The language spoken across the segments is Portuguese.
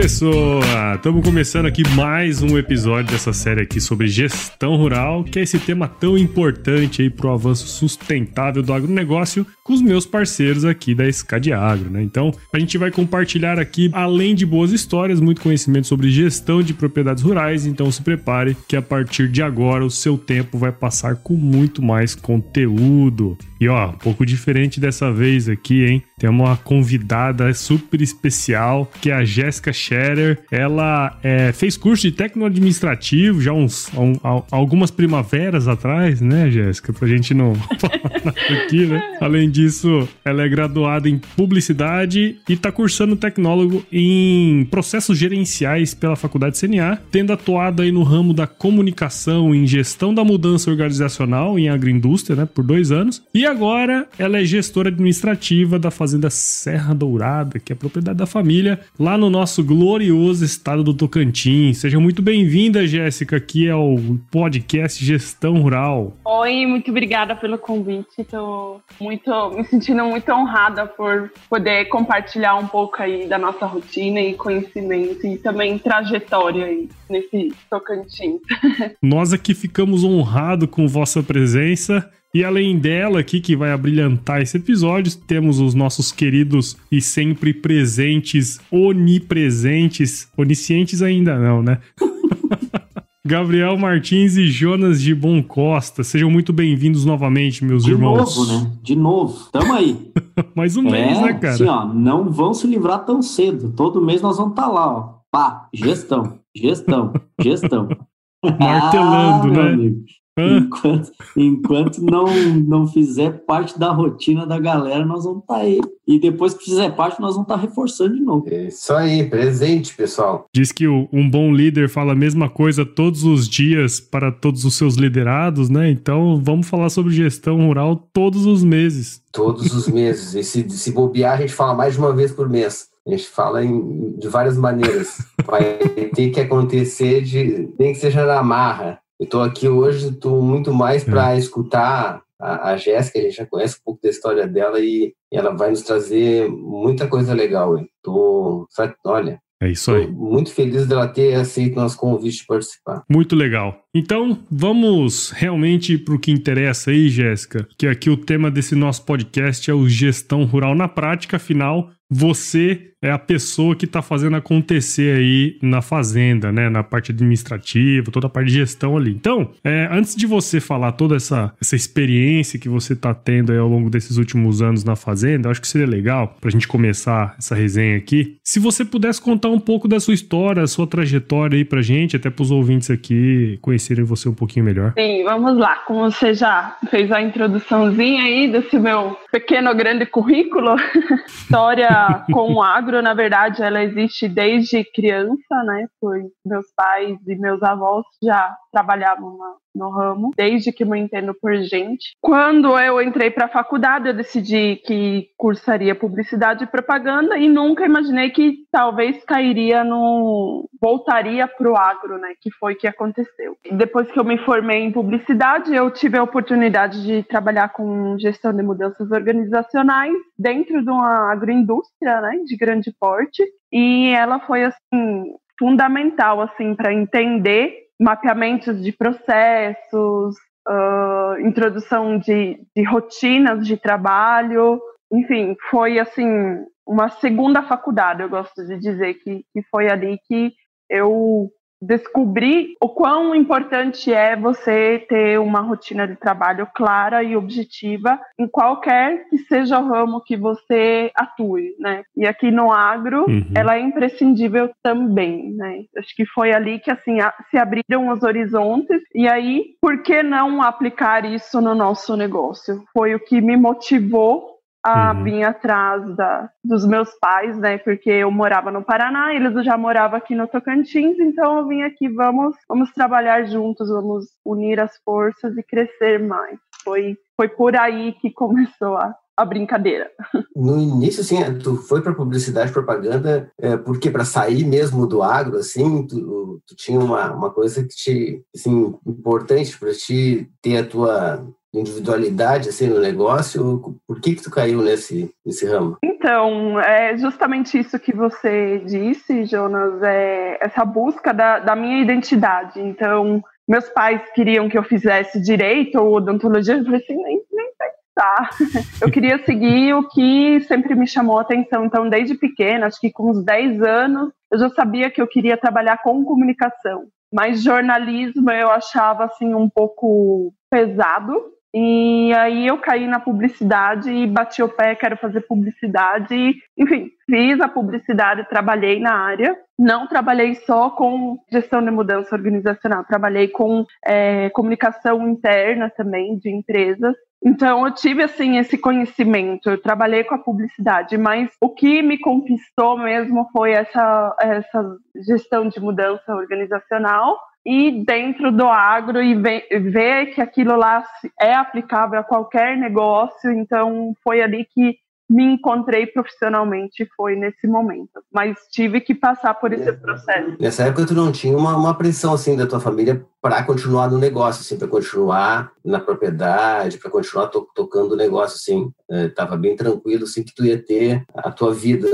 Pessoa? Estamos começando aqui mais um episódio dessa série aqui sobre gestão rural, que é esse tema tão importante aí para o avanço sustentável do agronegócio com os meus parceiros aqui da SCAD Agro, né? Então, a gente vai compartilhar aqui, além de boas histórias, muito conhecimento sobre gestão de propriedades rurais, então se prepare que a partir de agora o seu tempo vai passar com muito mais conteúdo. E ó, um pouco diferente dessa vez aqui, hein? Tem uma convidada super especial, que é a Jéssica Scherer. Ela é, fez curso de técnico administrativo já uns um, algumas primaveras atrás, né, Jéssica? Pra gente não falar aqui, né? Além disso, ela é graduada em publicidade e tá cursando tecnólogo em processos gerenciais pela Faculdade CNA, tendo atuado aí no ramo da comunicação em gestão da mudança organizacional em agroindústria, né, por dois anos. E agora ela é gestora administrativa da Fazenda Serra Dourada, que é propriedade da família, lá no nosso glorioso estado do Tocantins. Seja muito bem-vinda, Jéssica, aqui ao podcast Gestão Rural. Oi, muito obrigada pelo convite. Estou muito, me sentindo muito honrada por poder compartilhar um pouco aí da nossa rotina e conhecimento e também trajetória aí nesse Tocantins. Nós aqui ficamos honrados com vossa presença. E além dela aqui, que vai abrilhantar esse episódio, temos os nossos queridos e sempre presentes, onipresentes, oniscientes ainda não, né? Gabriel Martins e Jonas de Bom Costa. Sejam muito bem-vindos novamente, meus de irmãos. De novo, né? De novo. Tamo aí. Mais um é, mês, né, cara? Assim, ó, não vão se livrar tão cedo. Todo mês nós vamos estar tá lá, ó. Pá, gestão, gestão, gestão. Martelando, ah, né? Enquanto, enquanto não, não fizer parte da rotina da galera, nós vamos estar tá aí. E depois que fizer parte, nós vamos estar tá reforçando de novo. É isso aí, presente, pessoal. Diz que o, um bom líder fala a mesma coisa todos os dias para todos os seus liderados, né? Então vamos falar sobre gestão rural todos os meses. Todos os meses. e se, se bobear, a gente fala mais de uma vez por mês. A gente fala em, de várias maneiras. Vai ter que acontecer de nem que seja na marra. Eu estou aqui hoje, estou muito mais para é. escutar a, a Jéssica, a gente já conhece um pouco da história dela e, ela vai nos trazer muita coisa legal. Tô, olha, é isso aí. muito feliz dela ter aceito nosso convite de participar. Muito legal. Então, vamos realmente para o que interessa aí, Jéssica, que aqui o tema desse nosso podcast é o gestão rural na prática, afinal, você é a pessoa que está fazendo acontecer aí na fazenda, né? Na parte administrativa, toda a parte de gestão ali. Então, é, antes de você falar toda essa, essa experiência que você está tendo aí ao longo desses últimos anos na fazenda, acho que seria legal para a gente começar essa resenha aqui. Se você pudesse contar um pouco da sua história, sua trajetória aí pra gente, até para os ouvintes aqui conhecerem você um pouquinho melhor. Sim, vamos lá. Como você já fez a introduçãozinha aí desse meu pequeno grande currículo, história com o agro na verdade, ela existe desde criança, né? Foi meus pais e meus avós já trabalhavam na, no ramo, desde que me entendo por gente. Quando eu entrei para a faculdade, eu decidi que cursaria publicidade e propaganda e nunca imaginei que talvez cairia no voltaria para o agro, né? Que foi que aconteceu. Depois que eu me formei em publicidade, eu tive a oportunidade de trabalhar com gestão de mudanças organizacionais dentro de uma agroindústria, né? De grande porte e ela foi assim fundamental assim para entender mapeamentos de processos, uh, introdução de, de rotinas de trabalho, enfim, foi assim uma segunda faculdade, eu gosto de dizer que, que foi ali que eu descobrir o quão importante é você ter uma rotina de trabalho clara e objetiva em qualquer que seja o ramo que você atue, né? E aqui no agro, uhum. ela é imprescindível também, né? Acho que foi ali que assim se abriram os horizontes e aí, por que não aplicar isso no nosso negócio? Foi o que me motivou a uhum. vir atrás da, dos meus pais, né? Porque eu morava no Paraná, eles já moravam aqui no Tocantins, então eu vim aqui, vamos, vamos trabalhar juntos, vamos unir as forças e crescer mais. Foi, foi por aí que começou a, a brincadeira. No início, assim, tu foi para publicidade, propaganda, é, porque para sair mesmo do agro, assim, tu, tu tinha uma, uma coisa que te, assim, importante para ti ter a tua individualidade assim no negócio? Por que que tu caiu nesse nesse ramo? Então, é justamente isso que você disse, Jonas, é essa busca da, da minha identidade. Então, meus pais queriam que eu fizesse direito ou odontologia, eu falei assim, nem, nem pensar. Eu queria seguir o que sempre me chamou a atenção. Então, desde pequena, acho que com uns 10 anos, eu já sabia que eu queria trabalhar com comunicação. Mas jornalismo eu achava assim um pouco pesado, e aí eu caí na publicidade e bati o pé, quero fazer publicidade. Enfim, fiz a publicidade, trabalhei na área. Não trabalhei só com gestão de mudança organizacional, trabalhei com é, comunicação interna também de empresas. Então eu tive assim esse conhecimento, eu trabalhei com a publicidade, mas o que me conquistou mesmo foi essa, essa gestão de mudança organizacional e dentro do agro e ver que aquilo lá é aplicável a qualquer negócio. Então, foi ali que me encontrei profissionalmente foi nesse momento. Mas tive que passar por esse processo. Nessa época, tu não tinha uma, uma pressão assim da tua família para continuar no negócio, assim, para continuar na propriedade, para continuar to tocando o negócio, assim, estava é, bem tranquilo, assim, que tu ia ter a tua vida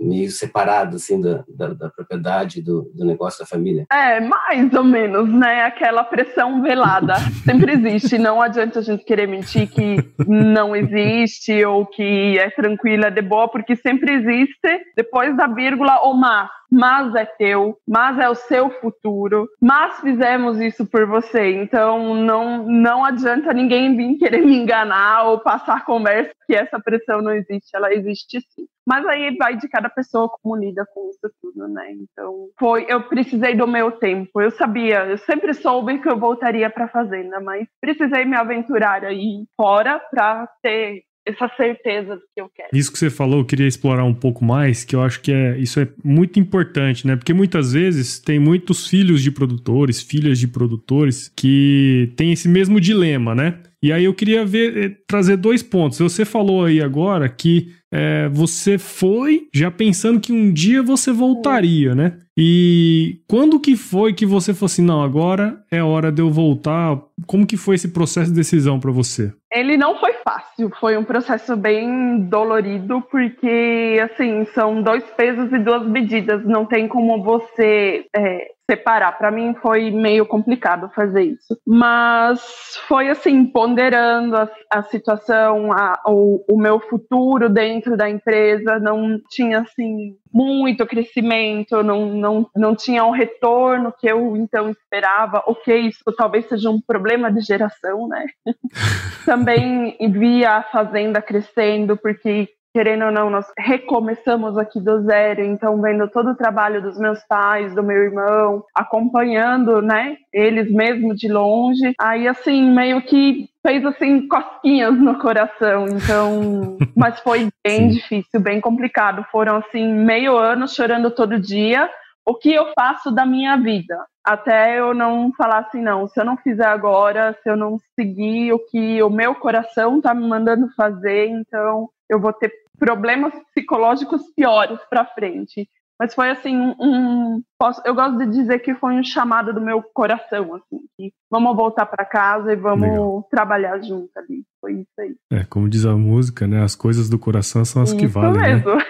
meio separada, assim, da, da, da propriedade, do, do, negócio da família. É, mais ou menos, né? Aquela pressão velada sempre existe. Não adianta a gente querer mentir que não existe ou que é tranquila, é de boa, porque sempre existe depois da vírgula ou mas mas é teu, mas é o seu futuro, mas fizemos isso por você. Então não, não adianta ninguém vir querer me enganar ou passar conversa que essa pressão não existe, ela existe sim. Mas aí vai de cada pessoa como lida com isso tudo, né? Então, foi, eu precisei do meu tempo. Eu sabia, eu sempre soube que eu voltaria para fazenda, mas precisei me aventurar aí fora para ter essa certeza do que eu quero. Isso que você falou, eu queria explorar um pouco mais, que eu acho que é, isso é muito importante, né? Porque muitas vezes tem muitos filhos de produtores, filhas de produtores que têm esse mesmo dilema, né? E aí eu queria ver, eh, trazer dois pontos. Você falou aí agora que é, você foi já pensando que um dia você voltaria, né? E quando que foi que você falou assim, não, agora é hora de eu voltar? Como que foi esse processo de decisão para você? Ele não foi fácil, foi um processo bem dolorido, porque, assim, são dois pesos e duas medidas, não tem como você é, separar. Para mim foi meio complicado fazer isso. Mas foi assim, ponderando a, a situação, a, o, o meu futuro dentro da empresa, não tinha assim muito crescimento, não, não, não tinha um retorno que eu então esperava. Ok, isso talvez seja um problema de geração, né? Também via a fazenda crescendo, porque querendo ou não, nós recomeçamos aqui do zero, então vendo todo o trabalho dos meus pais, do meu irmão, acompanhando, né, eles mesmo de longe. Aí assim, meio que fez assim cosquinhas no coração, então, mas foi bem difícil, bem complicado. Foram assim meio ano chorando todo dia. O que eu faço da minha vida? Até eu não falar assim, não, se eu não fizer agora, se eu não seguir o que o meu coração tá me mandando fazer, então eu vou ter problemas psicológicos piores para frente. Mas foi assim um, posso, eu gosto de dizer que foi um chamado do meu coração, assim, que vamos voltar para casa e vamos Legal. trabalhar junto ali. Foi isso aí. É, como diz a música, né? As coisas do coração são as isso que valem. Né? Mesmo. Né?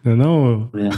não, não? É.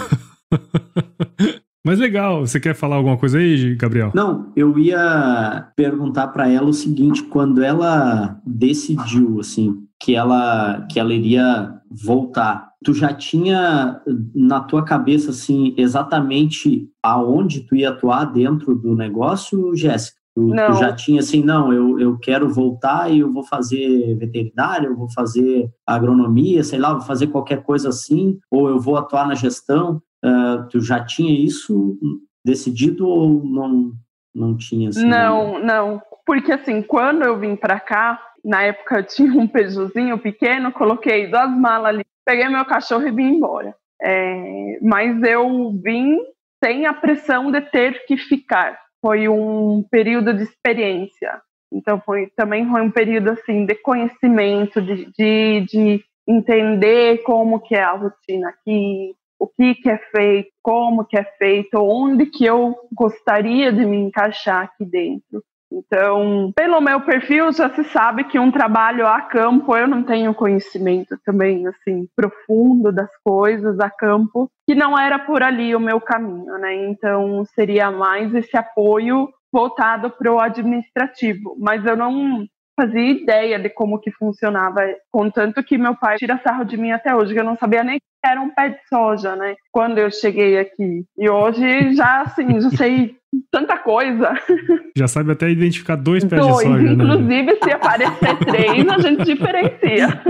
Mas legal, você quer falar alguma coisa aí, Gabriel? Não, eu ia perguntar para ela o seguinte, quando ela decidiu assim que ela que ela iria voltar, tu já tinha na tua cabeça assim exatamente aonde tu ia atuar dentro do negócio, Jéssica? Tu, tu, já tinha assim, não, eu, eu quero voltar e eu vou fazer veterinária, eu vou fazer agronomia, sei lá, vou fazer qualquer coisa assim, ou eu vou atuar na gestão. Uh, tu já tinha isso decidido ou não, não tinha? Assim, não, não. Porque assim, quando eu vim para cá, na época eu tinha um Peugeotzinho pequeno, coloquei duas malas ali, peguei meu cachorro e vim embora. É, mas eu vim sem a pressão de ter que ficar. Foi um período de experiência. Então foi também foi um período assim de conhecimento, de, de, de entender como que é a rotina aqui, o que que é feito, como que é feito, onde que eu gostaria de me encaixar aqui dentro. Então, pelo meu perfil, já se sabe que um trabalho a campo, eu não tenho conhecimento também, assim, profundo das coisas a campo, que não era por ali o meu caminho, né? Então, seria mais esse apoio voltado para o administrativo. Mas eu não fazia ideia de como que funcionava, contanto que meu pai tira sarro de mim até hoje, que eu não sabia nem que era um pé de soja, né? Quando eu cheguei aqui. E hoje já, assim, já sei tanta coisa. Já sabe até identificar dois pés dois, de soja, né? Inclusive, né? se aparecer três, a gente diferencia.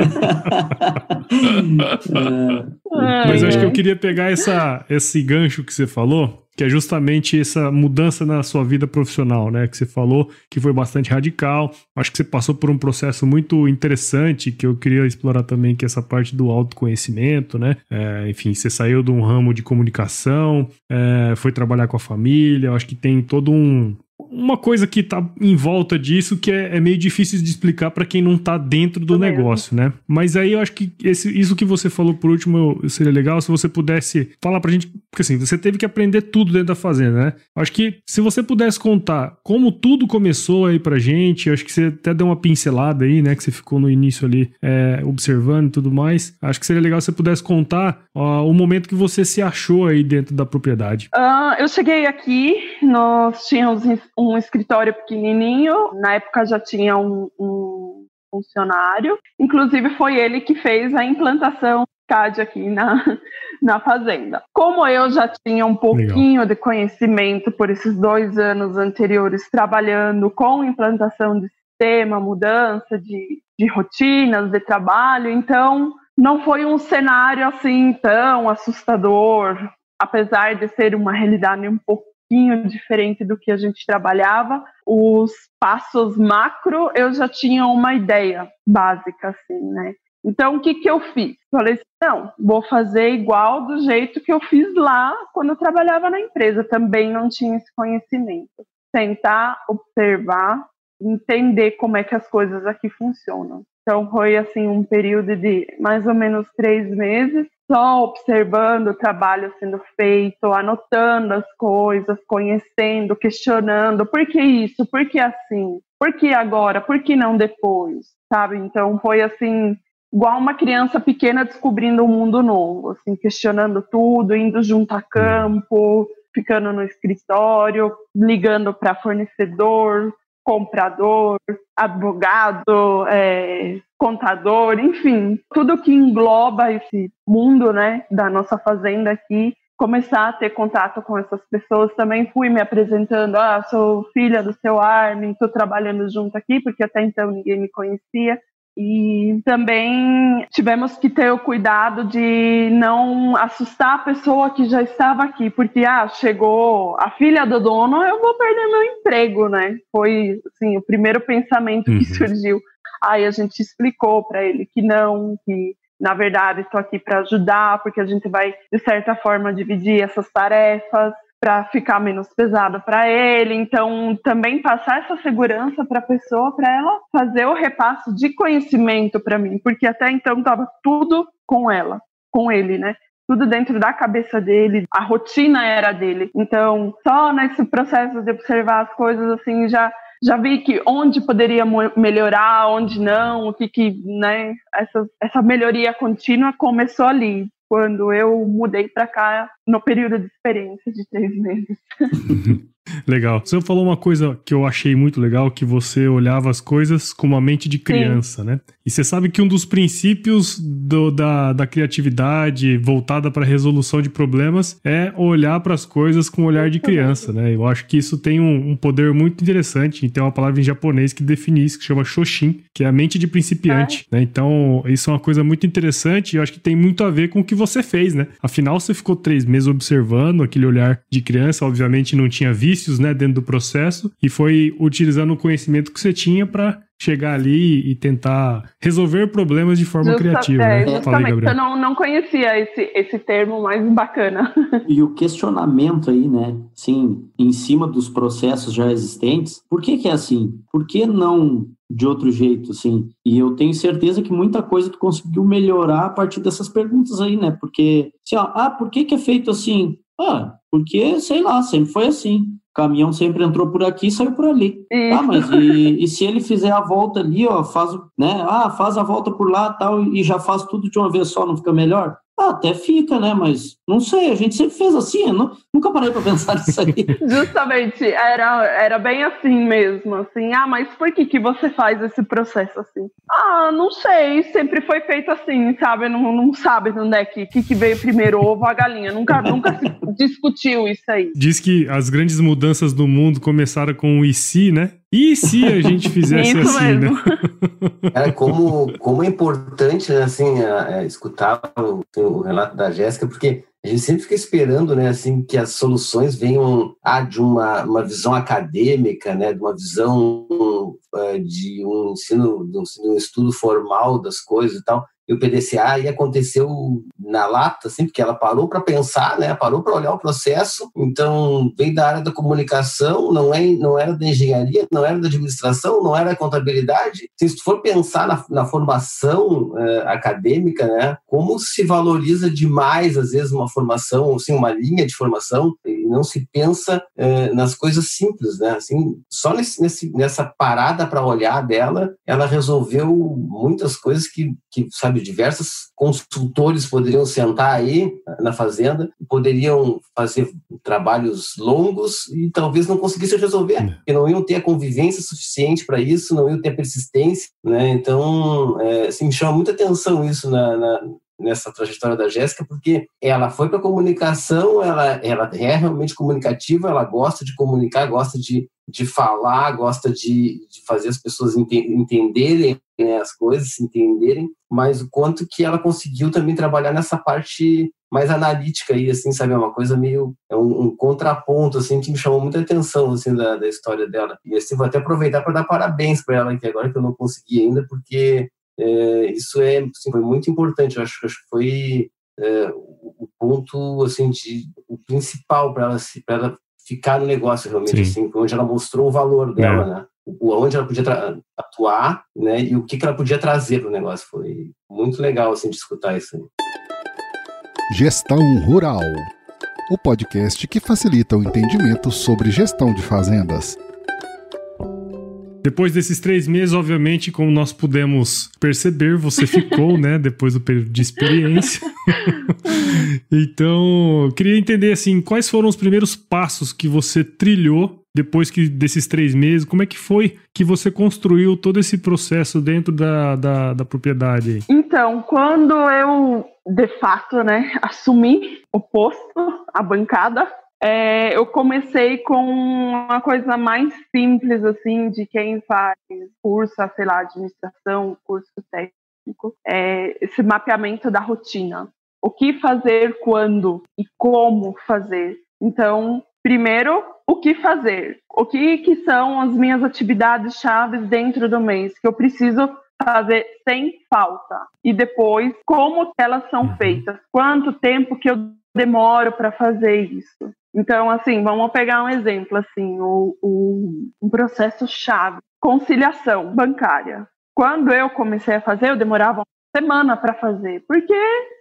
é. Mas eu acho que eu queria pegar essa, esse gancho que você falou que é justamente essa mudança na sua vida profissional, né? Que você falou que foi bastante radical. Acho que você passou por um processo muito interessante que eu queria explorar também, que é essa parte do autoconhecimento, né? É, enfim, você saiu de um ramo de comunicação, é, foi trabalhar com a família. Acho que tem todo um, uma coisa que tá em volta disso que é, é meio difícil de explicar para quem não tá dentro do negócio, né? Mas aí eu acho que esse, isso que você falou por último seria legal se você pudesse falar pra gente, porque assim, você teve que aprender tudo dentro da fazenda, né? Acho que se você pudesse contar como tudo começou aí pra gente, acho que você até deu uma pincelada aí, né? Que você ficou no início ali é, observando e tudo mais. Acho que seria legal se você pudesse contar ó, o momento que você se achou aí dentro da propriedade. Uh, eu cheguei aqui, nós tínhamos um escritório pequenininho, na época já tinha um, um funcionário, inclusive foi ele que fez a implantação CAD aqui na, na fazenda. Como eu já tinha um pouquinho Legal. de conhecimento por esses dois anos anteriores trabalhando com implantação de sistema, mudança de, de rotinas de trabalho, então não foi um cenário assim tão assustador, apesar de ser uma realidade um pouco pouquinho diferente do que a gente trabalhava. Os passos macro eu já tinha uma ideia básica, assim, né? Então, o que, que eu fiz? Falei assim, não, vou fazer igual do jeito que eu fiz lá quando eu trabalhava na empresa. Também não tinha esse conhecimento. Tentar observar, entender como é que as coisas aqui funcionam. Então, foi assim um período de mais ou menos três meses só observando o trabalho sendo feito, anotando as coisas, conhecendo, questionando, por que isso, por que assim, por que agora, por que não depois, sabe? Então foi assim, igual uma criança pequena descobrindo um mundo novo, assim, questionando tudo, indo junto a campo, ficando no escritório, ligando para fornecedor, comprador, advogado, é, contador, enfim, tudo que engloba esse mundo, né, da nossa fazenda aqui, começar a ter contato com essas pessoas. Também fui me apresentando, ah, sou filha do seu Armin, estou trabalhando junto aqui, porque até então ninguém me conhecia. E também tivemos que ter o cuidado de não assustar a pessoa que já estava aqui, porque ah, chegou a filha do dono, eu vou perder meu emprego, né? Foi assim, o primeiro pensamento que uhum. surgiu. Aí a gente explicou para ele que não, que na verdade estou aqui para ajudar, porque a gente vai de certa forma dividir essas tarefas para ficar menos pesado para ele. Então, também passar essa segurança para a pessoa, para ela fazer o repasso de conhecimento para mim, porque até então estava tudo com ela, com ele, né? Tudo dentro da cabeça dele, a rotina era dele. Então, só nesse processo de observar as coisas assim, já já vi que onde poderia melhorar, onde não, o que que, né, essa, essa melhoria contínua começou ali, quando eu mudei para cá no período de experiência de três meses. Legal. Você falou uma coisa que eu achei muito legal, que você olhava as coisas com uma mente de criança, Sim. né? E você sabe que um dos princípios do, da, da criatividade voltada para a resolução de problemas é olhar para as coisas com um olhar de criança, né? Eu acho que isso tem um, um poder muito interessante. E tem uma palavra em japonês que define isso, que chama Shoshin, que é a mente de principiante, né? Então, isso é uma coisa muito interessante e eu acho que tem muito a ver com o que você fez, né? Afinal, você ficou três meses observando aquele olhar de criança, obviamente não tinha visto vícios, né, dentro do processo e foi utilizando o conhecimento que você tinha para chegar ali e tentar resolver problemas de forma Justa, criativa. É, né? Fala aí, Gabriel. Eu não, não conhecia esse, esse termo mais bacana. E o questionamento aí, né? Sim, em cima dos processos já existentes, por que, que é assim? Por que não de outro jeito, assim. E eu tenho certeza que muita coisa tu conseguiu melhorar a partir dessas perguntas aí, né? Porque, assim, ó, ah, por que que é feito assim? Ah, porque, sei lá, sempre foi assim. O caminhão sempre entrou por aqui e saiu por ali. Ah, mas e, e, se ele fizer a volta ali, ó, faz, né? Ah, faz a volta por lá tal, e já faz tudo de uma vez só, não fica melhor? Ah, até fica, né? Mas não sei, a gente sempre fez assim, eu não, nunca parei para pensar nisso aí. Justamente, era, era bem assim mesmo, assim, ah, mas por que, que você faz esse processo assim? Ah, não sei, sempre foi feito assim, sabe? Não, não sabe onde é que, que, que veio primeiro, o ovo ou a galinha, nunca, nunca se discutiu isso aí. Diz que as grandes mudanças do mundo começaram com o IC, né? E se a gente fizesse assim, né? Cara, como, como é importante, né, assim, a, a escutar o, o, relato da Jéssica, porque a gente sempre fica esperando, né, assim, que as soluções venham ah, de uma, uma visão acadêmica, né, de uma visão uh, de um ensino, de um, de um estudo formal das coisas e tal o PDCA e aconteceu na lata, assim, porque ela parou para pensar, né? Parou para olhar o processo. Então, veio da área da comunicação, não, é, não era da engenharia, não era da administração, não era da contabilidade. Se tu for pensar na, na formação eh, acadêmica, né? Como se valoriza demais, às vezes, uma formação, assim, uma linha de formação, e não se pensa eh, nas coisas simples, né? Assim, só nesse, nesse nessa parada para olhar dela, ela resolveu muitas coisas que, que sabe? Diversos consultores poderiam sentar aí na fazenda, poderiam fazer trabalhos longos e talvez não conseguissem resolver, é. porque não iam ter a convivência suficiente para isso, não iam ter a persistência, né? Então, é, assim, me chama muita atenção isso na, na nessa trajetória da Jéssica, porque ela foi para comunicação, ela, ela é realmente comunicativa, ela gosta de comunicar, gosta de, de falar, gosta de, de fazer as pessoas ente, entenderem né, as coisas, se entenderem, mas o quanto que ela conseguiu também trabalhar nessa parte mais analítica aí, assim, sabe, é uma coisa meio, é um, um contraponto, assim, que me chamou muita atenção, assim, da, da história dela. E assim, vou até aproveitar para dar parabéns para ela aqui agora, que eu não consegui ainda, porque é, isso é, assim, foi muito importante, eu acho, acho que foi é, o ponto, assim, de, o principal para ela, ela ficar no negócio, realmente, Sim. assim, onde ela mostrou o valor dela, é. né? onde ela podia atuar, né, e o que, que ela podia trazer para o negócio. Foi muito legal, assim, de escutar isso aí. Gestão Rural, o podcast que facilita o entendimento sobre gestão de fazendas. Depois desses três meses, obviamente, como nós pudemos perceber, você ficou, né? Depois do período de experiência. então, queria entender, assim, quais foram os primeiros passos que você trilhou depois que desses três meses, como é que foi que você construiu todo esse processo dentro da, da, da propriedade? Então, quando eu, de fato, né, assumi o posto, a bancada, é, eu comecei com uma coisa mais simples, assim, de quem faz curso, sei lá, administração, curso técnico, é, esse mapeamento da rotina. O que fazer, quando e como fazer. Então, primeiro, o que fazer? O que, que são as minhas atividades chaves dentro do mês que eu preciso fazer sem falta? E depois, como elas são uhum. feitas? Quanto tempo que eu demoro para fazer isso? Então, assim, vamos pegar um exemplo, assim, o, o, um processo chave, conciliação bancária. Quando eu comecei a fazer, eu demorava uma semana para fazer, porque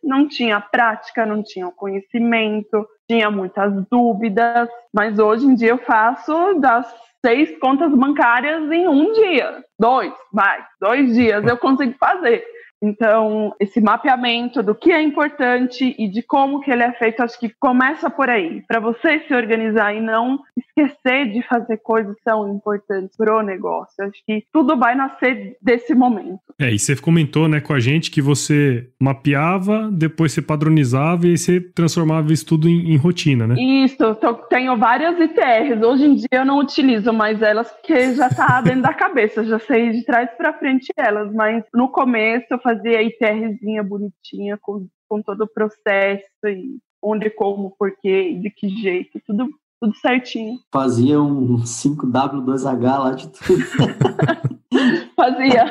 não tinha prática, não tinha conhecimento, tinha muitas dúvidas, mas hoje em dia eu faço das seis contas bancárias em um dia, dois, vai, dois dias eu consigo fazer. Então, esse mapeamento do que é importante e de como que ele é feito, acho que começa por aí, para você se organizar e não esquecer de fazer coisas são importantes para o negócio. Acho que tudo vai nascer desse momento. É, e você comentou, né, com a gente que você mapeava, depois você padronizava e aí você transformava isso tudo em, em rotina, né? Isso, tô, tenho várias ITRs. Hoje em dia eu não utilizo mais elas porque já tá dentro da cabeça, já sei de trás para frente elas, mas no começo eu fazia fazer a ITRzinha bonitinha com, com todo o processo e onde, como, porquê, de que jeito, tudo tudo certinho. Fazia um 5W2H lá de tudo. Fazia.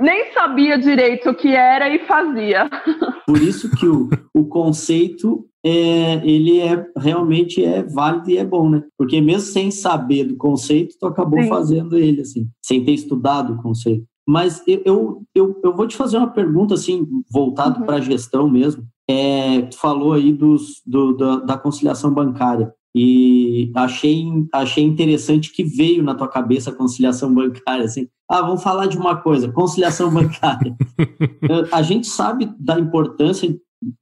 Nem sabia direito o que era e fazia. Por isso que o, o conceito é, ele é realmente é válido e é bom, né? Porque mesmo sem saber do conceito, tu acabou Sim. fazendo ele assim, sem ter estudado o conceito. Mas eu, eu, eu, vou te fazer uma pergunta assim, voltado uhum. para a gestão mesmo. É, tu falou aí dos, do, da, da conciliação bancária e achei, achei interessante que veio na tua cabeça a conciliação bancária, assim, ah, vamos falar de uma coisa, conciliação bancária. a gente sabe da importância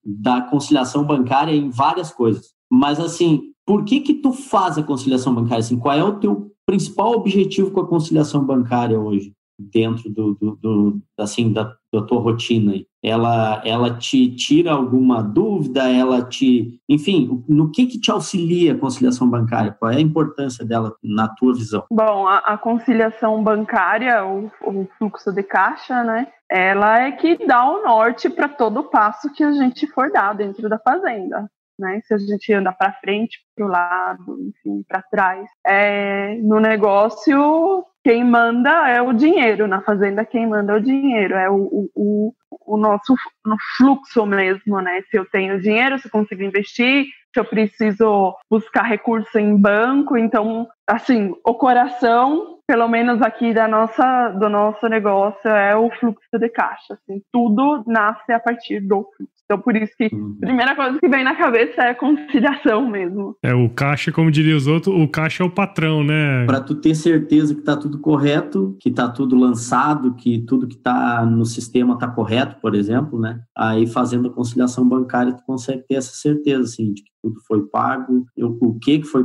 da conciliação bancária em várias coisas, mas assim, por que que tu faz a conciliação bancária? Assim, qual é o teu principal objetivo com a conciliação bancária hoje? Dentro do, do, do assim da, da, tua rotina ela ela te tira alguma dúvida ela te enfim no que que te auxilia a conciliação bancária qual é a importância dela na tua visão bom a, a conciliação bancária o, o, fluxo de caixa né ela é que dá o norte para todo passo que a gente for dar dentro da fazenda né? Se a gente anda para frente, para o lado, enfim, para trás. É, no negócio, quem manda é o dinheiro, na fazenda quem manda é o dinheiro, é o, o, o nosso no fluxo mesmo, né? Se eu tenho dinheiro, se eu consigo investir, se eu preciso buscar recurso em banco, então, assim, o coração, pelo menos aqui da nossa, do nosso negócio, é o fluxo de caixa, assim, tudo nasce a partir do fluxo. Então, por isso que uhum. a primeira coisa que vem na cabeça é conciliação mesmo. É, o caixa, como diria os outros, o caixa é o patrão, né? Para tu ter certeza que tá tudo correto, que tá tudo lançado, que tudo que tá no sistema tá correto, por exemplo, né? Aí fazendo a conciliação bancária, tu consegue ter essa certeza, assim, de que tudo foi pago, o que foi,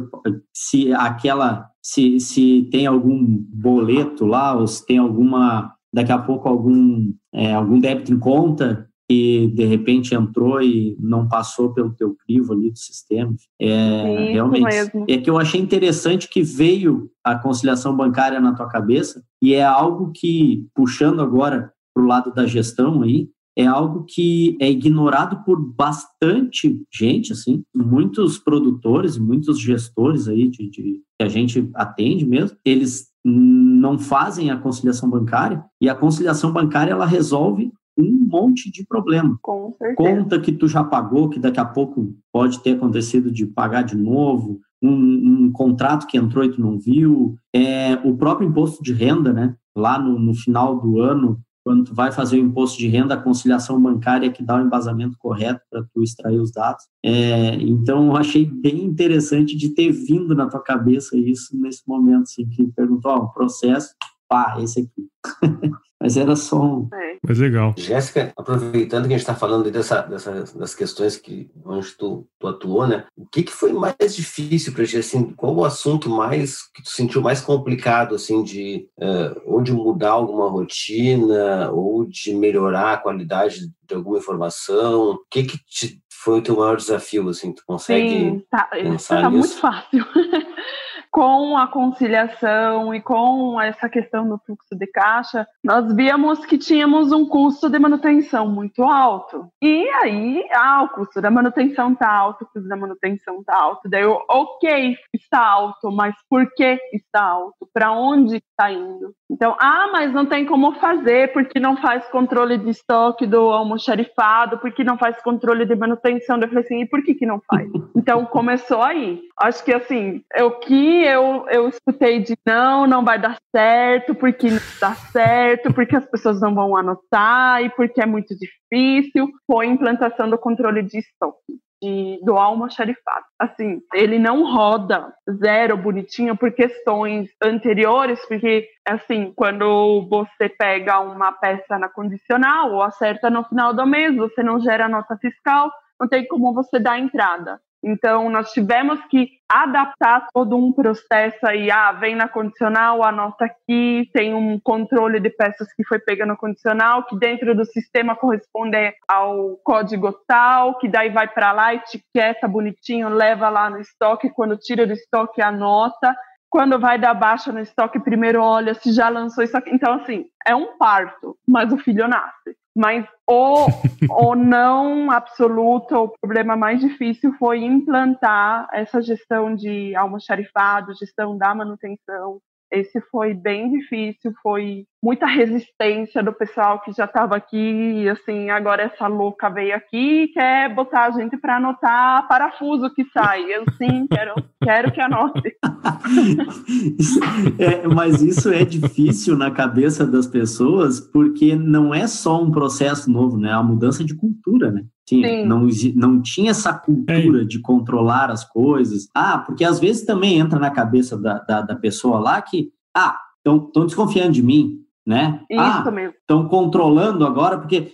se aquela, se, se tem algum boleto lá, ou se tem alguma, daqui a pouco algum, é, algum débito em conta, que de repente entrou e não passou pelo teu crivo ali do sistema. É, realmente. Mesmo. É que eu achei interessante que veio a conciliação bancária na tua cabeça e é algo que, puxando agora para o lado da gestão aí, é algo que é ignorado por bastante gente, assim, muitos produtores, muitos gestores aí de, de que a gente atende mesmo, eles não fazem a conciliação bancária e a conciliação bancária ela resolve um monte de problema. Com certeza. Conta que tu já pagou, que daqui a pouco pode ter acontecido de pagar de novo, um, um contrato que entrou e tu não viu, é, o próprio imposto de renda, né? Lá no, no final do ano, quando tu vai fazer o imposto de renda, a conciliação bancária é que dá o embasamento correto para tu extrair os dados. É, então, eu achei bem interessante de ter vindo na tua cabeça isso nesse momento, assim, que perguntou, ó, o processo, pá, esse aqui. Mas era só um. É. Mas legal. Jéssica, aproveitando que a gente está falando dessa, dessa, das questões que onde tu, tu atuou, né? O que, que foi mais difícil para ti? Assim, qual o assunto mais que tu sentiu mais complicado, assim, de uh, ou de mudar alguma rotina ou de melhorar a qualidade de alguma informação? O que que te, foi o teu maior desafio, assim? Tu consegue Sim, tá, pensar tá nisso? muito fácil. com a conciliação e com essa questão do fluxo de caixa, nós víamos que tínhamos um custo de manutenção muito alto. E aí, ah, o custo da manutenção está alto, o custo da manutenção está alto. Daí eu, ok, está alto, mas por que está alto? Para onde está indo? Então, ah, mas não tem como fazer porque não faz controle de estoque do almoxarifado, porque não faz controle de manutenção. Eu falei assim, e por que, que não faz? Então, começou aí. Acho que, assim, o que eu, eu escutei de não, não vai dar certo, porque não dá certo, porque as pessoas não vão anotar e porque é muito difícil, foi a implantação do controle de estoque. De, do almoxarifado. Assim, ele não roda zero bonitinho por questões anteriores, porque, assim, quando você pega uma peça na condicional ou acerta no final do mês, você não gera nota fiscal, não tem como você dar entrada. Então, nós tivemos que adaptar todo um processo aí. Ah, vem na condicional, anota aqui, tem um controle de peças que foi pega no condicional, que dentro do sistema corresponde ao código tal, que daí vai para lá, etiqueta bonitinho, leva lá no estoque, quando tira do estoque, anota. Quando vai dar baixa no estoque, primeiro olha se já lançou isso aqui. Então, assim, é um parto, mas o filho nasce. Mas o, o não absoluto, o problema mais difícil foi implantar essa gestão de almoxarifado, gestão da manutenção, esse foi bem difícil, foi muita resistência do pessoal que já estava aqui, assim, agora essa louca veio aqui e quer botar a gente para anotar parafuso que sai. Eu sim, quero, quero que anote. é, mas isso é difícil na cabeça das pessoas porque não é só um processo novo, né? É uma mudança de cultura, né? Sim, Não, não tinha essa cultura é. de controlar as coisas. Ah, porque às vezes também entra na cabeça da, da, da pessoa lá que, ah, estão desconfiando de mim, né? Isso ah. Estão controlando agora porque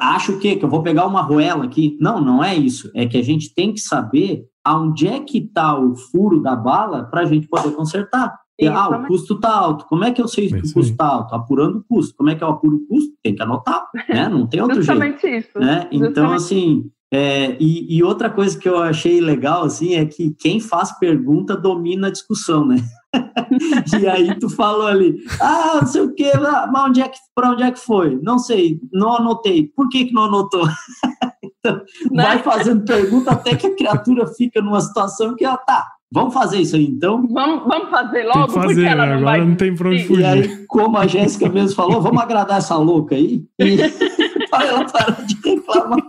acho o quê? Que eu vou pegar uma roela aqui. Não, não é isso. É que a gente tem que saber aonde é que está o furo da bala para a gente poder consertar. Isso, ah, o custo está alto. Como é que eu sei que o custo está alto? Apurando o custo. Como é que eu apuro o custo? Tem que anotar, né? Não tem outro Justamente jeito. Isso. Né? Então, assim, é, e, e, outra coisa que eu achei legal, assim, é que quem faz pergunta domina a discussão, né? e aí tu falou ali, ah, não sei o quê, mas onde é que, para onde é que foi? Não sei, não anotei. Por que que não anotou? então, né? vai fazendo pergunta até que a criatura fica numa situação que ela tá, Vamos fazer isso aí, então? Vamos, vamos fazer logo, fazer, porque ela não agora vai... não tem pra onde fugir. E aí, como a Jéssica mesmo falou, vamos agradar essa louca aí e ela parar de reclamar.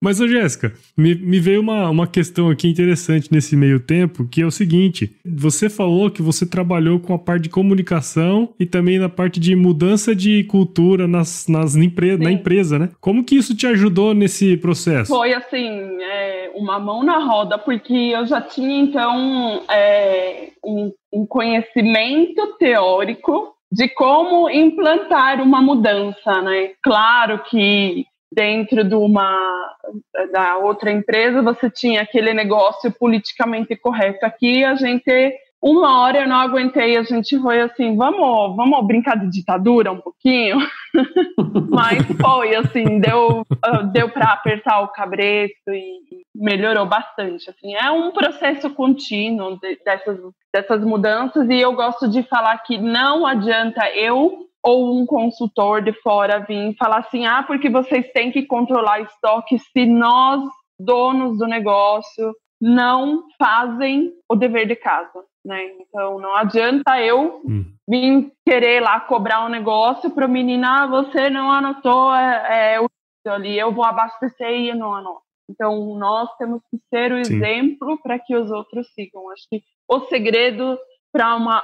Mas, ô Jéssica, me, me veio uma, uma questão aqui interessante nesse meio tempo, que é o seguinte: você falou que você trabalhou com a parte de comunicação e também na parte de mudança de cultura nas, nas empre na empresa, né? Como que isso te ajudou nesse processo? Foi assim, é uma mão na roda, porque eu já tinha então é, um, um conhecimento teórico de como implantar uma mudança, né? Claro que dentro de uma da outra empresa você tinha aquele negócio politicamente correto. Aqui a gente uma hora eu não aguentei, a gente foi assim, vamos, vamos brincar de ditadura um pouquinho. Mas foi assim, deu, ah, deu para apertar o cabresto e melhorou bastante. Assim, é um processo contínuo de, dessas, dessas mudanças e eu gosto de falar que não adianta eu ou um consultor de fora vir falar assim, ah, porque vocês têm que controlar estoque se nós, donos do negócio, não fazem o dever de casa né? Então não adianta eu hum. vir querer lá cobrar um negócio para o menino, ah, você não anotou é, é, o ali, eu vou abastecer e não anoto. Então nós temos que ser o Sim. exemplo para que os outros sigam. Acho que o segredo para uma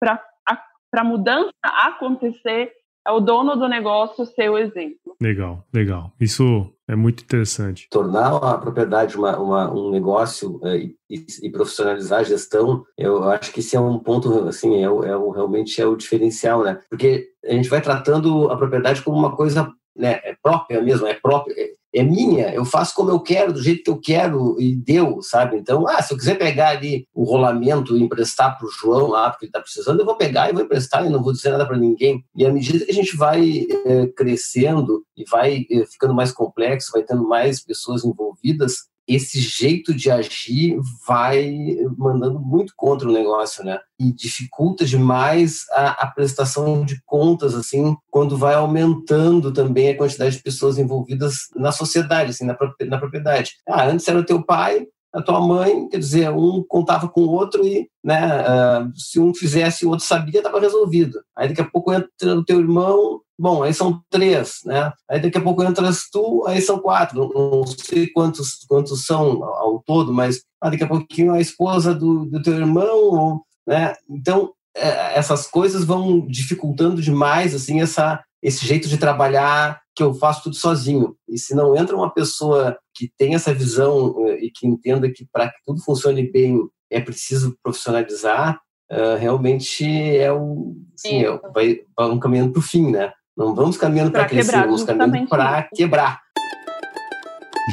para a mudança acontecer é o dono do negócio ser o exemplo. Legal, legal. Isso é muito interessante. Tornar a propriedade uma, uma um negócio é, e, e, profissionalizar a gestão, eu acho que esse é um ponto, assim, é, é o, realmente é o diferencial, né? Porque a gente vai tratando a propriedade como uma coisa né, é própria mesmo, é própria, é, minha, eu faço como eu quero, do jeito que eu quero e deu, sabe? Então, ah, se eu quiser pegar ali o rolamento e emprestar para o João lá, porque ele está precisando, eu vou pegar e vou emprestar e não vou dizer nada para ninguém. E à medida que a gente vai é, crescendo e vai é, ficando mais complexo, vai tendo mais pessoas envolvidas, esse jeito de agir vai mandando muito contra o negócio, né? E dificulta demais a, a, prestação de contas, assim, quando vai aumentando também a quantidade de pessoas envolvidas na sociedade, assim, na, na propriedade. Ah, antes era o teu pai, a tua mãe, quer dizer, um contava com o outro e, né, uh, se um fizesse, o outro sabia, estava resolvido. Aí daqui a pouco entra o teu irmão, bom, aí são três, né? Aí daqui a pouco entras tu, aí são quatro. Não, sei quantos, quantos são ao todo, mas ah, daqui a pouquinho a esposa do, do teu irmão, né? Então, é, essas coisas vão dificultando demais, assim, essa, esse jeito de trabalhar que eu faço tudo sozinho. E se não entra uma pessoa que tem essa visão eh, e que entenda que para que tudo funcione bem é preciso profissionalizar, uh, realmente é um, assim, é, vai, vai um caminhando para o fim, né? Não vamos caminhando para crescer, vamos caminhando para quebrar.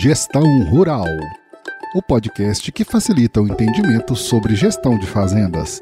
Gestão Rural o podcast que facilita o entendimento sobre gestão de fazendas.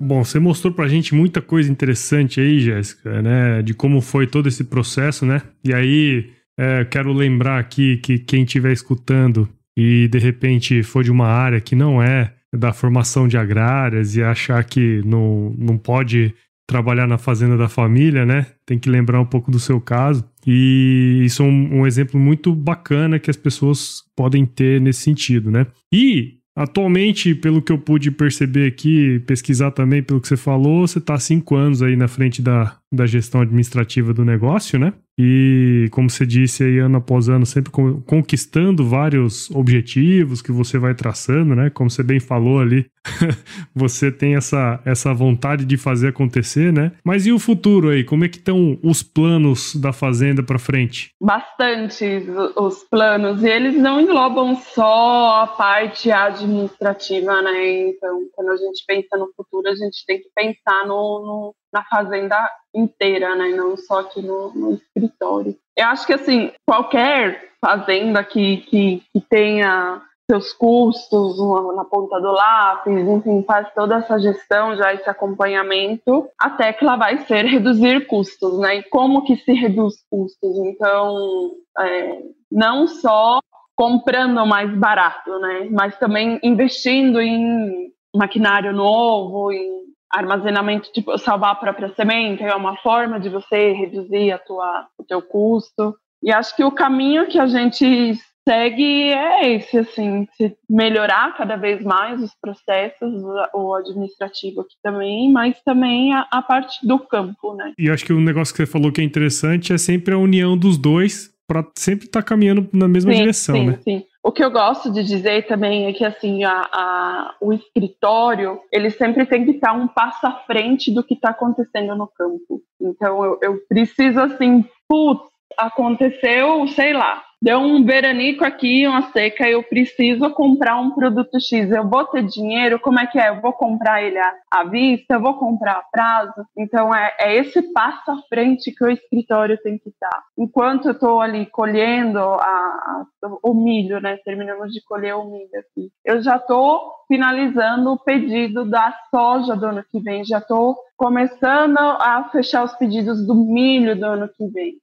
Bom, você mostrou pra gente muita coisa interessante aí, Jéssica, né? De como foi todo esse processo, né? E aí, é, quero lembrar aqui que quem estiver escutando e de repente for de uma área que não é da formação de agrárias e achar que não, não pode trabalhar na fazenda da família, né? Tem que lembrar um pouco do seu caso. E isso é um, um exemplo muito bacana que as pessoas podem ter nesse sentido, né? E Atualmente, pelo que eu pude perceber aqui, pesquisar também pelo que você falou, você está cinco anos aí na frente da, da gestão administrativa do negócio, né? E, como você disse aí, ano após ano, sempre conquistando vários objetivos que você vai traçando, né? Como você bem falou ali, você tem essa, essa vontade de fazer acontecer, né? Mas e o futuro aí? Como é que estão os planos da Fazenda para frente? Bastante os planos. E eles não englobam só a parte administrativa, né? Então, quando a gente pensa no futuro, a gente tem que pensar no, no na fazenda inteira, né? Não só aqui no, no escritório. Eu acho que assim, qualquer fazenda que, que, que tenha seus custos na ponta do lápis, enfim, faz toda essa gestão, já esse acompanhamento, até que ela vai ser reduzir custos, né? E como que se reduz custos? Então, é, não só comprando mais barato, né? Mas também investindo em maquinário novo, em armazenamento, tipo, salvar a própria semente, é uma forma de você reduzir a tua, o teu custo. E acho que o caminho que a gente segue é esse, assim, se melhorar cada vez mais os processos, o administrativo aqui também, mas também a, a parte do campo, né? E acho que o negócio que você falou que é interessante é sempre a união dos dois para sempre estar tá caminhando na mesma sim, direção, sim, né? Sim. O que eu gosto de dizer também é que assim a, a, o escritório ele sempre tem que estar um passo à frente do que está acontecendo no campo. Então eu, eu preciso assim, putz, aconteceu, sei lá, deu um veranico aqui, uma seca, eu preciso comprar um produto X, eu vou ter dinheiro, como é que é? Eu vou comprar ele à, vista, eu vou comprar a prazo? Então é, é esse passo à frente que o escritório tem que estar. Enquanto eu estou ali colhendo a, a, o milho, né? Terminamos de colher o milho aqui. Eu já estou finalizando o pedido da soja do ano que vem, já estou começando a fechar os pedidos do milho do ano que vem.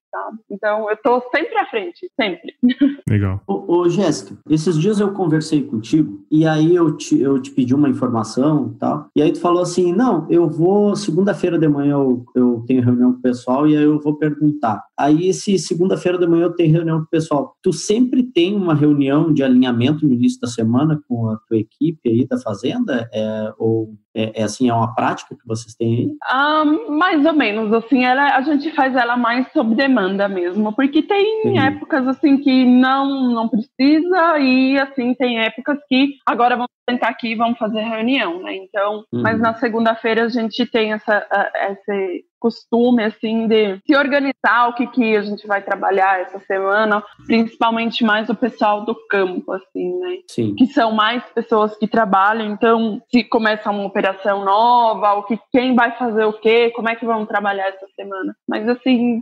Então eu estou sempre à frente, sempre. Legal. Ô, ô, Jéssica, esses dias eu conversei contigo e aí eu te, eu te pedi uma informação e tal. E aí tu falou assim: não, eu vou, segunda-feira de manhã eu, eu tenho reunião com o pessoal e aí eu vou perguntar. Aí, se segunda-feira de manhã eu tenho reunião com o pessoal, tu sempre tem uma reunião de alinhamento no início da semana com a tua equipe aí da Fazenda? É, ou é, é, assim, é uma prática que vocês têm aí? Um, mais ou menos, assim, ela, a gente faz ela mais sob demanda mesmo, porque tem épocas assim que não não precisa e assim tem épocas que agora vamos sentar aqui e vamos fazer reunião, né? Então, uhum. mas na segunda-feira a gente tem essa, esse costume assim de se organizar o que que a gente vai trabalhar essa semana, principalmente mais o pessoal do campo assim, né? Sim. Que são mais pessoas que trabalham, então se começa uma operação nova, o que quem vai fazer o quê, como é que vamos trabalhar essa semana. Mas assim,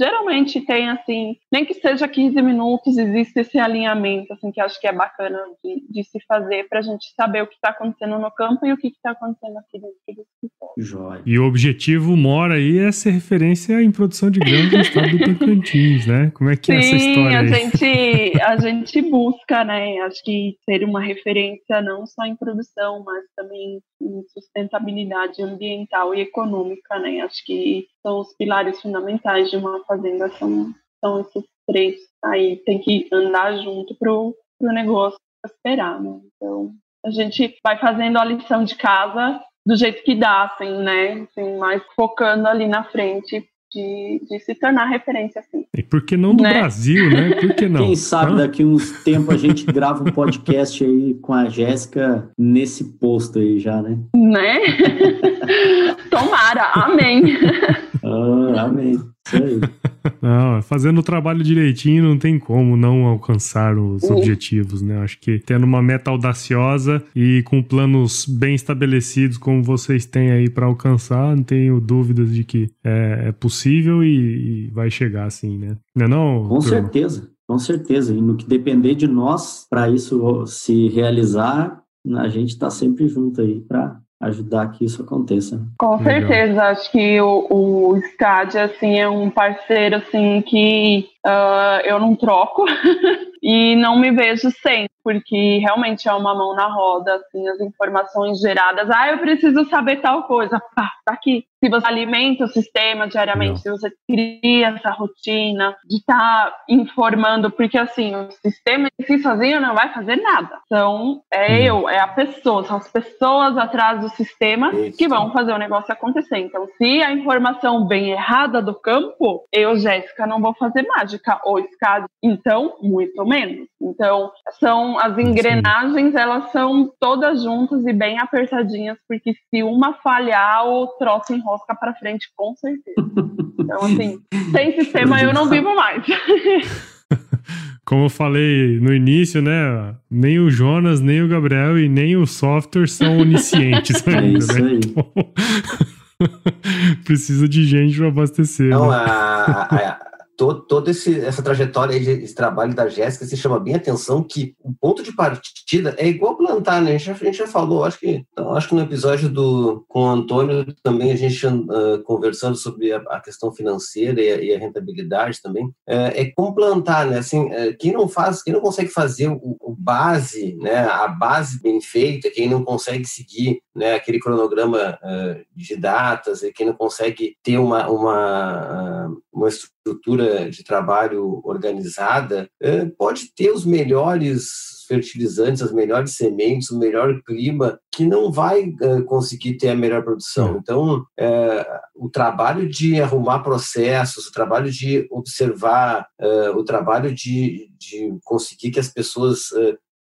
geralmente tem assim, nem que seja 15 minutos, existe esse alinhamento, assim, que acho que é bacana de, de se fazer para a gente saber o que está acontecendo no campo e o que está acontecendo aqui dentro do escritório. E o objetivo mora aí é ser referência em produção de grãos no estado do Tocantins, né? Como é que Sim, é essa história? A gente, a gente busca, né? Acho que ser uma referência não só em produção, mas também em sustentabilidade ambiental e econômica, né? Acho que são os pilares fundamentais de uma fazenda, são, são esses três. Aí tem que andar junto para o negócio prosperar, né? Então, a gente vai fazendo a lição de casa do jeito que dá, assim, né? Assim, mas focando ali na frente de, de, se tornar referência assim. E por que não do né? Brasil, né? Por que não? Quem sabe daqui uns tempos a gente grava um podcast aí com a Jéssica nesse posto aí já, né? Né? Tomara, amém. Ah, amém. Isso aí. Não, fazendo o trabalho direitinho não tem como não alcançar os uhum. objetivos, né? Acho que tendo uma meta audaciosa e com planos bem estabelecidos como vocês têm aí para alcançar, não tenho dúvidas de que é, é possível e, e, vai chegar assim, né? Não é não? Com turma? certeza, com certeza. E no que depender de nós para isso se realizar, a gente está sempre junto aí para ajudar que isso aconteça. Com Legal. certeza, acho que o, o assim, é um parceiro, assim, que uh, eu não troco. e não me vejo sem, porque realmente é uma mão na roda, assim, as informações geradas. Ah, eu preciso saber tal coisa. Pá, tá aqui. Se você alimenta o sistema diariamente, não. se você cria essa rotina de estar tá informando, porque assim, o sistema em si sozinho não vai fazer nada. Então, é hum. eu, é a pessoa, são as pessoas atrás do sistema Isso. que vão fazer o negócio acontecer. Então, se a informação vem errada do campo, eu, Jéssica, não vou fazer mágica, ou SCAD, então, muito menos. Então, são as engrenagens, elas são todas juntas e bem apertadinhas, porque se uma falhar, o troço enrola rosca para frente, com certeza. Então, assim, sem sistema eu não vivo mais. Como eu falei no início, né? Nem o Jonas, nem o Gabriel e nem o software são oniscientes é ainda, isso né? Aí. Então, precisa de gente para abastecer. Não, né? a, a, todo, toda essa trajetória de, de, trabalho da Jéssica se chama bem atenção que o ponto de partida é igual plantar, né? A gente já, a gente já falou, acho que, então, acho que no episódio do, com o Antônio também a gente uh, conversando sobre a, a, questão financeira e a, e a rentabilidade também, uh, é como plantar, né? Assim, uh, quem não faz, quem não consegue fazer o, o, base, né? A base bem feita, quem não consegue seguir né, aquele cronograma de datas, e quem não consegue ter uma, uma, uma estrutura de trabalho organizada, é, pode ter os melhores fertilizantes, as melhores sementes, o melhor clima, que não vai é, conseguir ter a melhor produção. Então, o trabalho de arrumar processos, o trabalho de observar, o trabalho de, de conseguir que as pessoas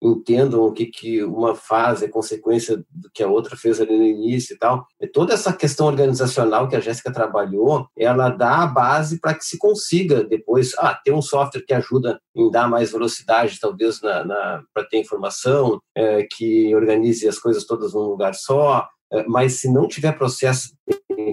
entendam o que, que uma faz é consequência do que a outra fez ali no início e tal. E toda essa questão organizacional que a Jéssica trabalhou, ela dá a base para que se consiga depois ah, ter um software que ajuda em dar mais velocidade, talvez, na, na para ter informação, é, que organize as coisas todas num lugar só, é, mas se não tiver processo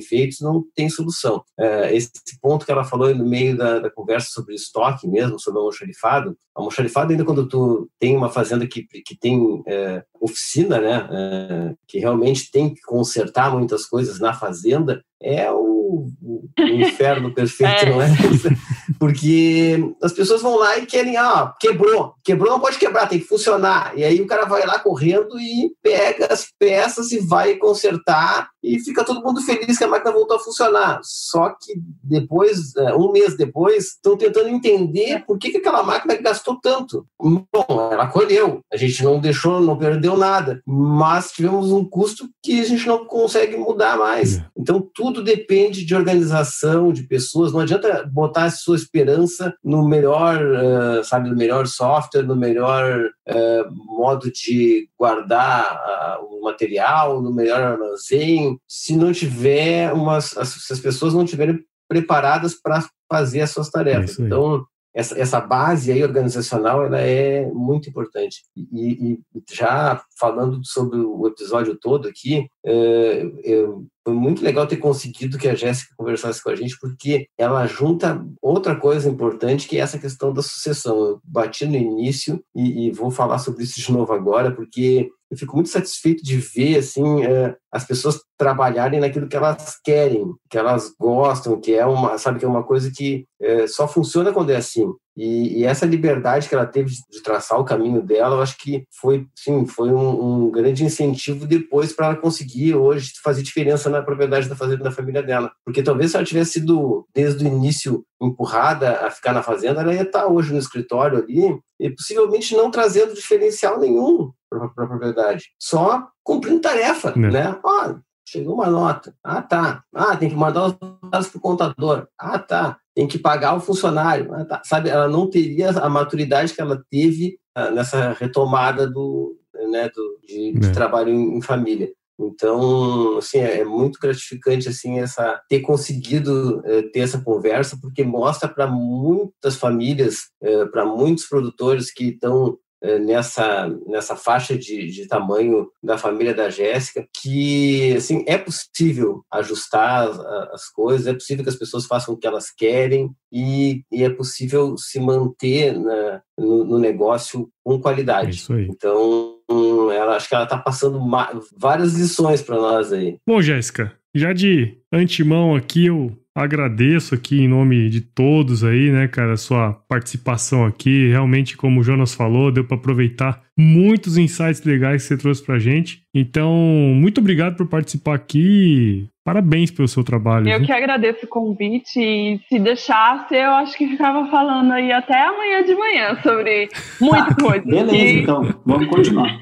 feitos, não tem solução. É, esse ponto que ela falou no meio da, da conversa sobre estoque mesmo, sobre o almoxarifado, o almoxarifado ainda quando tu tem uma fazenda que, que tem é, oficina, né, é, que realmente tem que consertar muitas coisas na fazenda, é o, o, o inferno perfeito, é. não é? Porque as pessoas vão lá e querem, ah, quebrou, quebrou, não pode quebrar, tem que funcionar. E aí o cara vai lá correndo e pega as peças e vai consertar e fica todo mundo feliz que a máquina voltou a funcionar. Só que depois, é, um mês depois, estão tentando entender por que, que aquela máquina gastou tanto. Bom, ela colheu, a gente não deixou, não perdeu nada, mas tivemos um custo que a gente não consegue mudar mais. É. Então, tudo depende de organização, de pessoas. Não adianta botar a sua esperança no melhor, uh, sabe, no melhor software, no melhor modo de guardar uh, o material, no melhor armazém, se não tiver umas, se as pessoas não estiverem preparadas para fazer as suas tarefas. É então, essa, essa base aí organizacional ela é muito importante. E, e já falando sobre o episódio todo aqui, é, foi muito legal ter conseguido que a Jéssica conversasse com a gente, porque ela junta outra coisa importante, que é essa questão da sucessão. Eu bati no início e, e vou falar sobre isso de novo agora, porque eu fico muito satisfeito de ver assim é, as pessoas trabalharem naquilo que elas querem, que elas gostam, que é uma, sabe, que é uma coisa que é, só funciona quando é assim. E, e, essa liberdade que ela teve de traçar o caminho dela, eu acho que foi, sim, foi um, um grande incentivo depois para ela conseguir hoje fazer diferença na propriedade da fazenda da família dela. Porque talvez se ela tivesse sido desde o início empurrada a ficar na fazenda, ela ia estar hoje no escritório ali e possivelmente não trazendo diferencial nenhum para a propriedade, só cumprindo tarefa, Não. né? Ó, chegou uma nota. Ah, tá. Ah, tem que mandar os dados para o contador. Ah, tá. Tem que pagar o funcionário. Ah, tá. Sabe, ela não teria a maturidade que ela teve ah, nessa retomada do, né, do, de, de é. trabalho em, em, família. Então, assim, é, é muito gratificante assim essa ter conseguido é, ter essa conversa, porque mostra para muitas famílias, é, para muitos produtores que estão nessa, nessa faixa de, de tamanho da família da Jéssica, que assim, é possível ajustar as, as, coisas, é possível que as pessoas façam o que elas querem e, e é possível se manter na, no, no, negócio com qualidade. É então, ela, acho que ela está passando várias lições para nós aí. Bom, Jéssica, já de antemão aqui eu agradeço aqui em nome de todos aí, né, cara, a sua participação aqui. Realmente, como o Jonas falou, deu para aproveitar muitos insights legais que você trouxe pra gente. Então, muito obrigado por participar aqui. Parabéns pelo seu trabalho. Eu viu? que agradeço o convite e se deixasse, eu acho que ficava falando aí até amanhã de manhã sobre muita coisa. Beleza, que então, vamos continuar.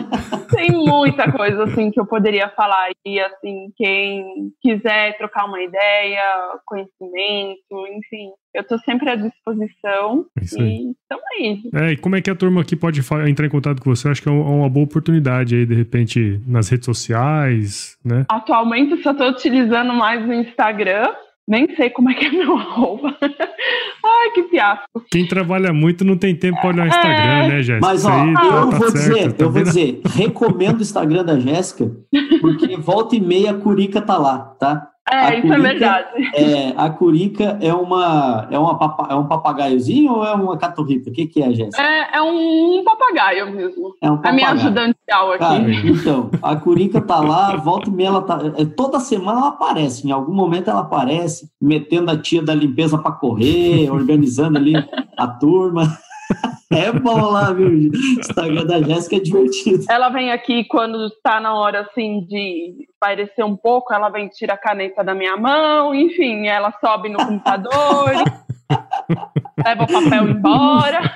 Tem muita coisa assim que eu poderia falar e assim, quem quiser trocar uma ideia, conhecimento, enfim, eu tô sempre à disposição Isso aí. e tamo aí. É, e como é que a turma aqui pode entrar em contato com você? Eu acho que é um- uma boa oportunidade aí, de repente, nas redes sociais, né? Atualmente eu só tô utilizando mais o Instagram. Nem sei como é que é meu arroba. Fiasco. Quem trabalha muito não tem tempo pra olhar o Instagram, É. né, Jéssica? Mas, ó, aí eu tá- vou tá dizer, certo, tá eu vou dizer, recomendo o Instagram da Jéssica, porque volta e meia a Curica tá lá, tá? É, A isso é Curica- verdade. É, a Curica é uma é uma papa- é um papagaiozinho ou é uma caturrita? O que que é, Jéssica? É, é um papagaio mesmo. É um A minha papagaio. ajudantial aqui. Cara, então, a Curica tá lá, volta e meia ela tá. é, Toda semana ela aparece, em algum momento ela aparece, metendo a tia da limpeza para correr, organizando ali a turma. É bom lá, viu? O Instagram da Jéssica é divertido. Ela vem aqui quando tá na hora assim de espairecer um pouco, ela vem tira a caneta da minha mão, enfim, ela sobe no computador, leva o papel embora.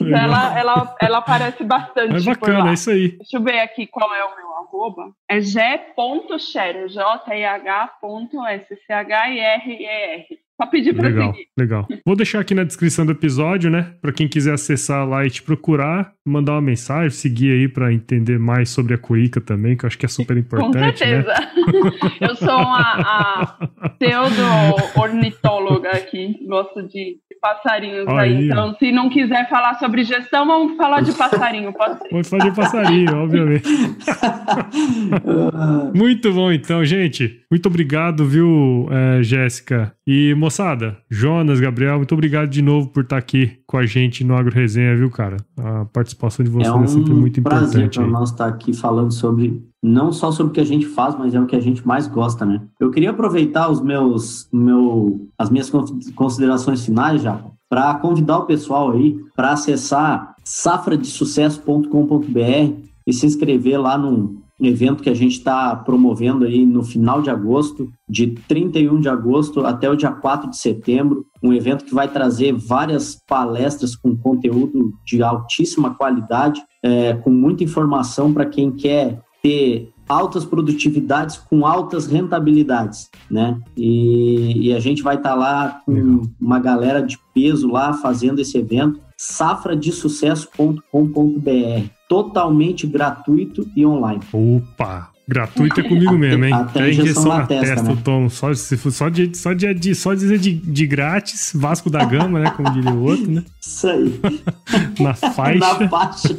Ela, ela, ela aparece bastante. É por bacana, lá. é isso aí. Deixa eu ver aqui qual é o meu arroba. É g.scherer, J-I-H.S-C-H-I-R-E-R. Só pedir pra Legal, seguir. legal. Vou deixar aqui na descrição do episódio, né? Pra quem quiser acessar lá e te procurar, mandar uma mensagem, seguir aí pra entender mais sobre a Curica também, que eu acho que é super Com importante, né? certeza. eu sou uma a pseudo-ornitóloga aqui. Gosto de passarinhos aí. Aí. Então, se não quiser falar sobre gestão, vamos falar de passarinho, pode ser. Vou fazer passarinho, obviamente. Muito bom, então, gente. Muito obrigado, viu, eh, Jéssica? E, moçada, Jonas, Gabriel, muito obrigado de novo por estar aqui com a gente no Agro Resenha, viu, cara? A participação de vocês é, É um sempre muito prazer importante. para aí. nós estar aqui falando sobre não só sobre o que a gente faz, mas é o que a gente mais gosta, né? Eu queria aproveitar os meus, meu, as minhas con- considerações finais já para convidar o pessoal aí para acessar safradesucesso.com.br e se inscrever lá num evento que a gente está promovendo aí no final de agosto, de 31 de agosto até o dia 4 de setembro, um evento que vai trazer várias palestras com conteúdo de altíssima qualidade, é, com muita informação para quem quer ter altas produtividades com altas rentabilidades, né? E, e a gente vai estar lá com Legal. uma galera de peso lá fazendo esse evento, safradesucesso.com.br, totalmente gratuito e online. Opa! Gratuito é comigo mesmo, hein? Até Até injeção na na testa, testa, né? eu tomo. Só, só, de, só, de, de- só dizer de, de grátis, Vasco da Gama, né? Como diria o outro, né? Isso aí, Na faixa. na faixa.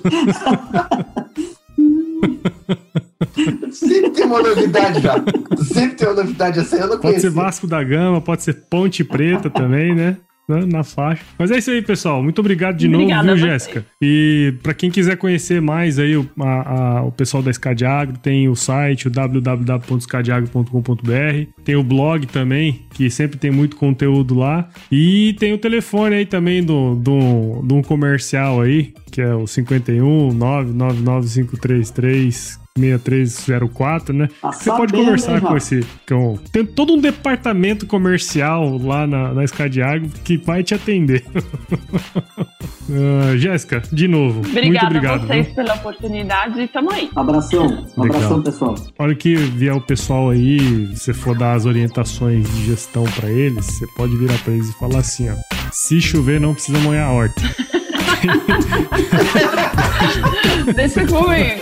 Sempre tem uma novidade já. Sempre tem uma novidade essa aí, eu não Pode ser conhecia. Vasco da Gama, pode ser Ponte Preta também, né? Na- Na faixa. Mas é isso aí, pessoal. Muito obrigado de Obrigada novo, viu. Jéssica? E pra quem quiser conhecer mais aí o, a- a- o pessoal da Escadiagro, tem o site, o www.escadiagro.com.br. Tem o blog também, que sempre tem muito conteúdo lá. E tem o telefone aí também do, do, de um comercial aí, que é o 51 999 6304, né? Tá Você pode conversar com esse. Com, tem todo um departamento comercial lá na, na Escadiagro que vai te atender. Ah, Jéssica, de novo. muito Obrigada obrigado. a vocês viu? pela oportunidade e tamo aí. Abração, um abração, pessoal. A hora que vier o pessoal aí, você for dar as orientações de gestão pra eles, você pode virar pra eles e falar assim, ó. Se chover, não precisa molhar a horta. Deixa comigo.